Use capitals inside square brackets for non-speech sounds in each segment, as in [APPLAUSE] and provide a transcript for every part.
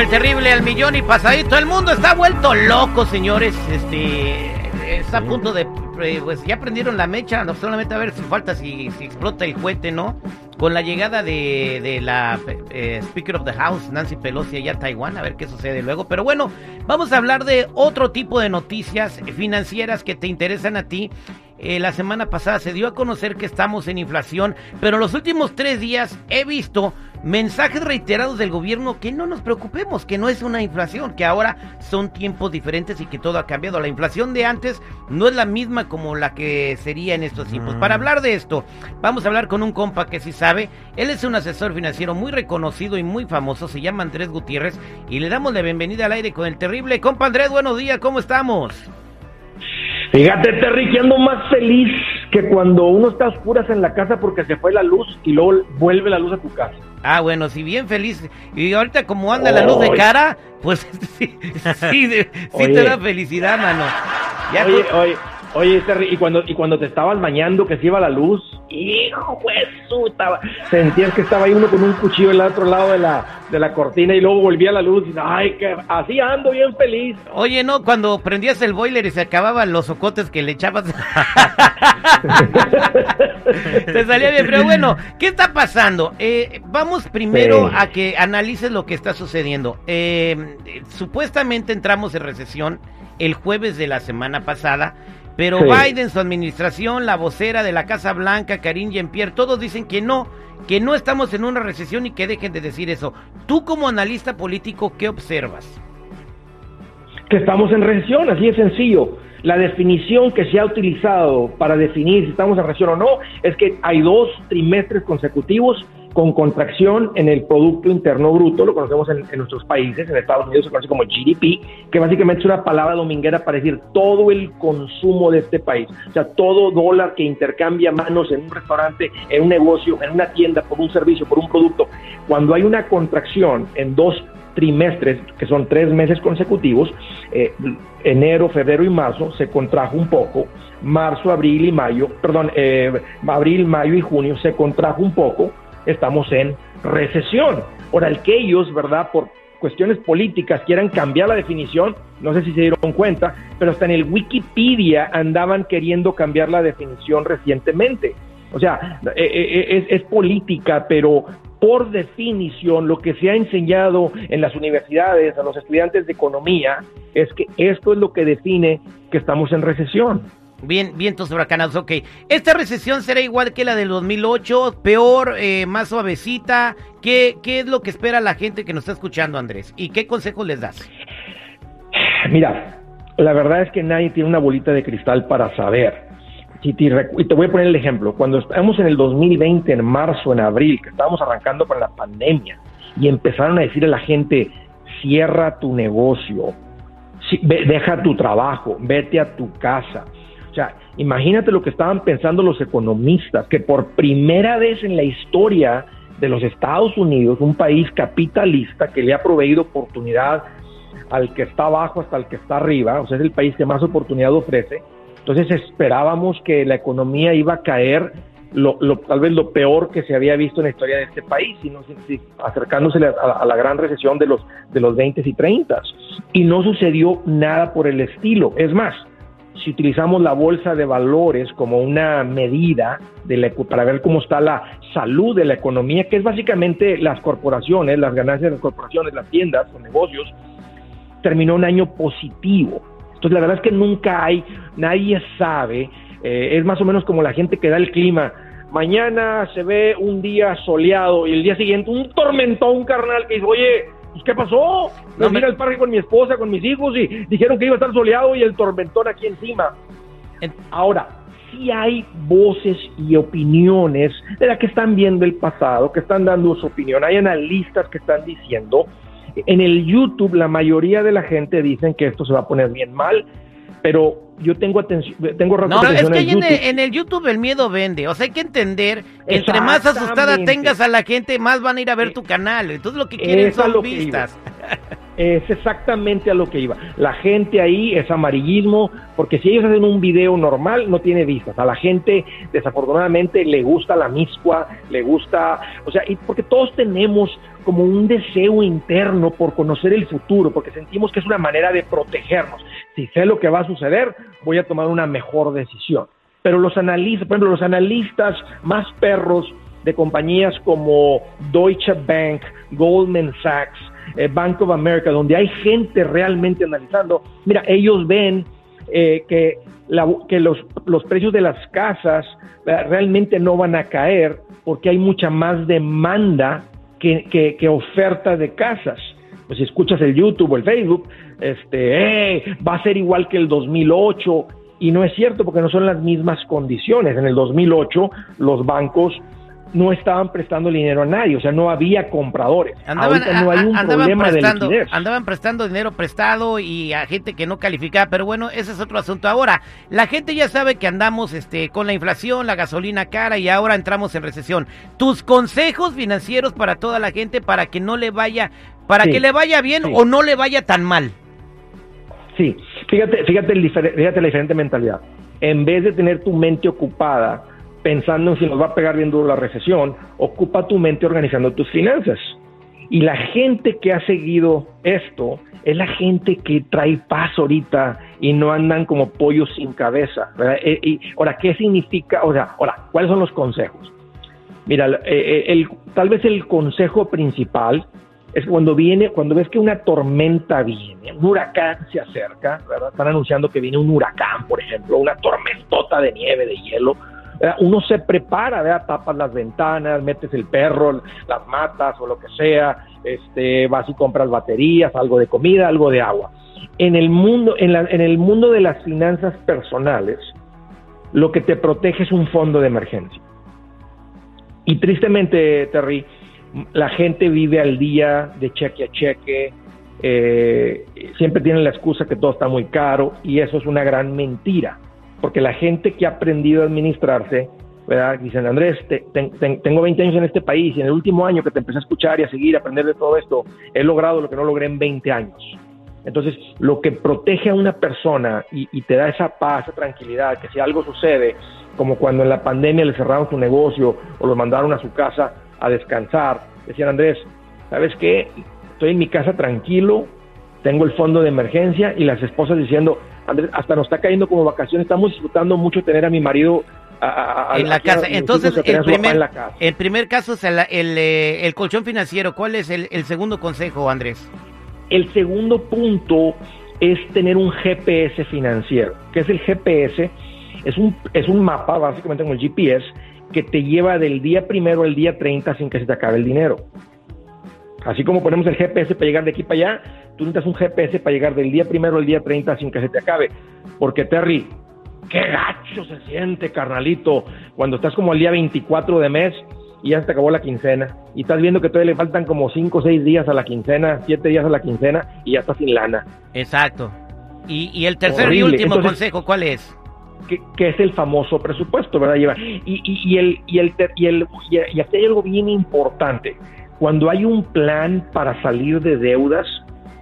Estamos de regreso al aire con el terrible al millón y pasadito. El mundo está vuelto loco, señores. Este está a punto de eh, pues ya prendieron la mecha, no solamente a ver si falta si, si explota el cohete, ¿no? Con la llegada de, de la eh, Speaker of the House, Nancy Pelosi, allá a Taiwán, a ver qué sucede luego. Pero bueno, vamos a hablar de otro tipo de noticias financieras que te interesan a ti. Eh, la semana pasada se dio a conocer que estamos en inflación, pero los últimos tres días he visto mensajes reiterados del gobierno que no nos preocupemos, que no es una inflación, que ahora son tiempos diferentes y que todo ha cambiado. La inflación de antes no es la misma como la que sería en estos tiempos. Para mm. hablar de esto, vamos a hablar con un compa que sí sabe. Él es un asesor financiero muy reconocido y muy famoso, se llama Andrés Gutiérrez y le damos la bienvenida al aire con el terrible. Compa Andrés, buenos días, ¿cómo estamos? Fíjate, Terry, que ando más feliz que cuando uno está a oscuras en la casa porque se fue la luz y luego vuelve la luz a tu casa. Ah, bueno, si bien feliz. Y ahorita como anda la luz de cara, pues [LAUGHS] sí, sí, te da felicidad, mano. Ya oye, oye, Oye, y cuando, y cuando te estabas bañando, que se iba la luz, hijo, pues, estaba, sentías que estaba ahí uno con un cuchillo al otro lado de la, de la cortina y luego volvía la luz y ay, que así ando bien feliz. Oye, no, cuando prendías el boiler y se acababan los socotes que le echabas. [LAUGHS] te salía bien, pero bueno, ¿qué está pasando? Eh, vamos primero a que analices lo que está sucediendo. Eh, supuestamente entramos en recesión el jueves de la semana pasada pero Biden, su administración, la vocera de la Casa Blanca, Karine Jean-Pierre, todos dicen que no, que no estamos en una recesión y que dejen de decir eso. Tú como analista político, ¿qué observas? Que estamos en recesión, así de sencillo. La definición que se ha utilizado para definir si estamos en recesión o no es que hay dos trimestres consecutivos con contracción en el Producto Interno Bruto, lo conocemos en, nuestros países, en Estados Unidos se conoce como GDP, que básicamente es una palabra dominguera para decir todo el consumo de este país, o sea, todo dólar que intercambia manos en un restaurante, en un negocio, en una tienda, por un servicio, por un producto, cuando hay una contracción en dos trimestres, que son tres meses consecutivos, eh, enero, febrero y marzo, se contrajo un poco, marzo, abril y mayo, perdón, eh, abril, mayo y junio se contrajo un poco, estamos en recesión. Ahora, el que ellos, ¿verdad? Por cuestiones políticas quieran cambiar la definición, no sé si se dieron cuenta, pero hasta en el Wikipedia andaban queriendo cambiar la definición recientemente. O sea, eh, eh, eh, es, es, política, pero por definición lo que se ha enseñado en las universidades a los estudiantes de economía es que esto es lo que define que estamos en recesión. Bien, vientos huracanados, ok. ¿Esta recesión será igual que la del 2008? ¿Peor? Eh, ¿Más suavecita? ¿Qué, ¿Qué es lo que espera la gente que nos está escuchando, Andrés? ¿Y qué consejos les das? Mira, la verdad es que nadie tiene una bolita de cristal para saber. Y te voy a poner el ejemplo. Cuando estamos en el 2020, en marzo, en abril, que estábamos arrancando con la pandemia, y empezaron a decir a la gente, cierra tu negocio, deja tu trabajo, vete a tu casa o sea, imagínate lo que estaban pensando los economistas, que por primera vez en la historia de los Estados Unidos, un país capitalista que le ha proveído oportunidad al que está abajo hasta el que está arriba, o sea, es el país que más oportunidad ofrece, entonces esperábamos que la economía iba a caer lo, tal vez lo peor que se había visto en la historia de este país, sino acercándose a, la gran recesión de los, de los 20 y 30. Y no sucedió nada por el estilo. Es más, si utilizamos la bolsa de valores como una medida de para ver cómo está la salud de la economía, que es básicamente las corporaciones, las ganancias de las corporaciones, las tiendas, los negocios, terminó un año positivo. Entonces la verdad es que nunca hay, nadie sabe, eh, es más o menos como la gente que da el clima. Mañana se ve un día soleado y el día siguiente un tormentón carnal que dice, oye, pues, ¿qué pasó? Me no, mira el parque con mi esposa, con mis hijos y dijeron que iba a estar soleado y el tormentón aquí encima. Ahora, sí hay voces y opiniones de las que están viendo el pasado, que están dando su opinión. Hay analistas que están diciendo, en el YouTube la mayoría de la gente dicen que esto se va a poner bien mal, pero yo tengo atención, tengo No, es que en, el, en, el, YouTube el miedo vende, o sea, hay que entender que entre más asustada tengas a la gente, más van a ir a ver eh, tu canal, entonces lo que quieren son vistas. [LAUGHS] es exactamente a lo que iba. La gente ahí es amarillismo, porque si ellos hacen un video normal, no tiene vistas. A la gente, desafortunadamente, le gusta la miscua, le gusta, o sea, y porque todos tenemos como un deseo interno por conocer el futuro, porque sentimos que es una manera de protegernos. Si sé lo que va a suceder, voy a tomar una mejor decisión. Pero los analistas, por ejemplo, los analistas más perros de compañías como Deutsche Bank, Goldman Sachs, eh, Bank of America, donde hay gente realmente analizando, mira, ellos ven eh, que, los, precios de las casas eh, realmente no van a caer porque hay mucha más demanda que, oferta de casas. Pues si escuchas el YouTube o el Facebook, este, va a ser igual que el 2008 y no es cierto porque no son las mismas condiciones. En el 2008 los bancos no estaban prestando dinero a nadie, o sea, no había compradores. Andaban, no hay un problema prestando, de Andaban prestando dinero prestado y a gente que no calificaba, pero bueno, ese es otro asunto. Ahora, la gente ya sabe que andamos este, con la inflación, la gasolina cara y ahora entramos en recesión. Tus consejos financieros para toda la gente para que no le vaya, para que le vaya bien o no le vaya tan mal. Sí, fíjate, fíjate, el fíjate la diferente mentalidad. En vez de tener tu mente ocupada pensando en si nos va a pegar bien duro la recesión, ocupa tu mente organizando tus finanzas. Y la gente que ha seguido esto es la gente que trae paz ahorita y no andan como pollos sin cabeza. Eh, y, ahora, ¿qué significa? O sea, ahora, ¿cuáles son los consejos? Mira, eh, eh, tal vez el consejo principal es cuando viene, cuando ves que una tormenta viene, un huracán se acerca, ¿verdad? Están anunciando que viene un huracán, por ejemplo, una tormentota de nieve, de hielo uno se prepara, ¿verdad? tapas las ventanas, metes el perro, las matas o lo que sea, este, vas y compras baterías, algo de comida, algo de agua. En el mundo, en, en el mundo de las finanzas personales, lo que te protege es un fondo de emergencia. Y tristemente, Terry, la gente vive al día de cheque a cheque, eh, siempre tienen la excusa que todo está muy caro y eso es una gran mentira porque la gente que ha aprendido a administrarse, ¿verdad? Dicen, Andrés, tengo 20 años en este país y en el último año que te empecé a escuchar y a seguir, a aprender de todo esto, he logrado lo que no logré en 20 años. Entonces, lo que protege a una persona y, te da esa paz, esa tranquilidad, que si algo sucede, como cuando en la pandemia le cerraron su negocio o lo mandaron a su casa a descansar, decían, Andrés, ¿sabes qué? Estoy en mi casa tranquilo, tengo el fondo de emergencia y las esposas diciendo, Andrés, hasta nos está cayendo como vacaciones, estamos disfrutando mucho tener a mi marido en la casa. Entonces, el primer, el primer caso es el, eh, el, colchón financiero. ¿Cuál es el, el, segundo consejo, Andrés? El segundo punto es tener un GPS financiero. ¿Qué es el GPS? Es un, es un mapa, básicamente como el GPS, que te lleva del día primero al día 30 sin que se te acabe el dinero. Así como ponemos el GPS para llegar de aquí para allá, tú necesitas un GPS para llegar del día primero al día 30 sin que se te acabe. Porque Terry, qué gacho se siente, carnalito, cuando estás como el día 24 de mes y ya se te acabó la quincena. Y estás viendo que todavía le faltan como 5 o 6 días a la quincena, 7 días a la quincena y ya estás sin lana. Exacto. Y, el tercer y último consejo, ¿cuál es? Que, es el famoso presupuesto, ¿verdad? Y, y, y, el, y, el, y, el, y aquí hay algo bien importante cuando hay un plan para salir de deudas,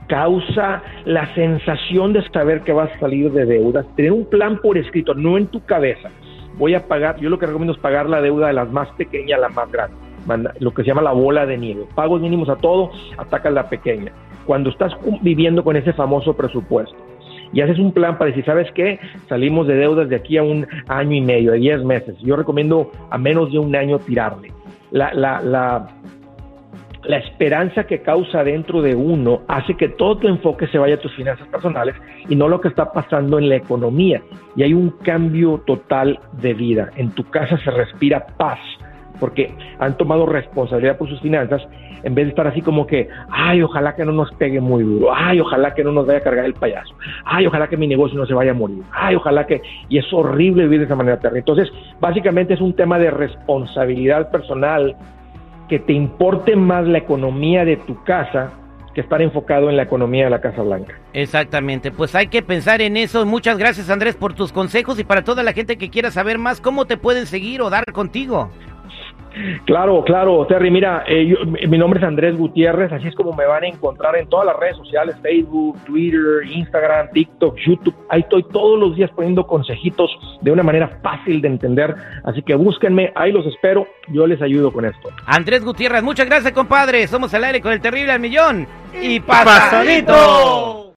causa la sensación de saber que vas a salir de deudas, tener un plan por escrito, no en tu cabeza. Voy a pagar, yo lo que recomiendo es pagar la deuda de las más pequeñas a la más grande, lo que se llama la bola de nieve. Pagos mínimos a todo, ataca la pequeña. Cuando estás viviendo con ese famoso presupuesto y haces un plan para decir, ¿sabes qué? Salimos de deudas de aquí a un año y medio, de 10 meses. Yo recomiendo a menos de un año tirarle. La, la, la, la esperanza que causa dentro de uno hace que todo tu enfoque se vaya a tus finanzas personales y no lo que está pasando en la economía. Y hay un cambio total de vida. En tu casa se respira paz porque han tomado responsabilidad por sus finanzas en vez de estar así como que, ay, ojalá que no nos pegue muy duro, ay, ojalá que no nos vaya a cargar el payaso, ay, ojalá que mi negocio no se vaya a morir, ay, ojalá que... Y es horrible vivir de esa manera. Entonces, básicamente es un tema de responsabilidad personal que te importe más la economía de tu casa que estar enfocado en la economía de la Casa Blanca. Exactamente, pues hay que pensar en eso. Muchas gracias Andrés por tus consejos y para toda la gente que quiera saber más, ¿cómo te pueden seguir o dar contigo? Claro, claro, Terry, mira, eh, mi nombre es Andrés Gutiérrez, así es como me van a encontrar en todas las redes sociales, Facebook, Twitter, Instagram, TikTok, YouTube. Ahí estoy todos los días poniendo consejitos de una manera fácil de entender, así que búsquenme, ahí los espero, yo les ayudo con esto. Andrés Gutiérrez, muchas gracias, compadre. Somos el aire con el terrible al millón y pasadito.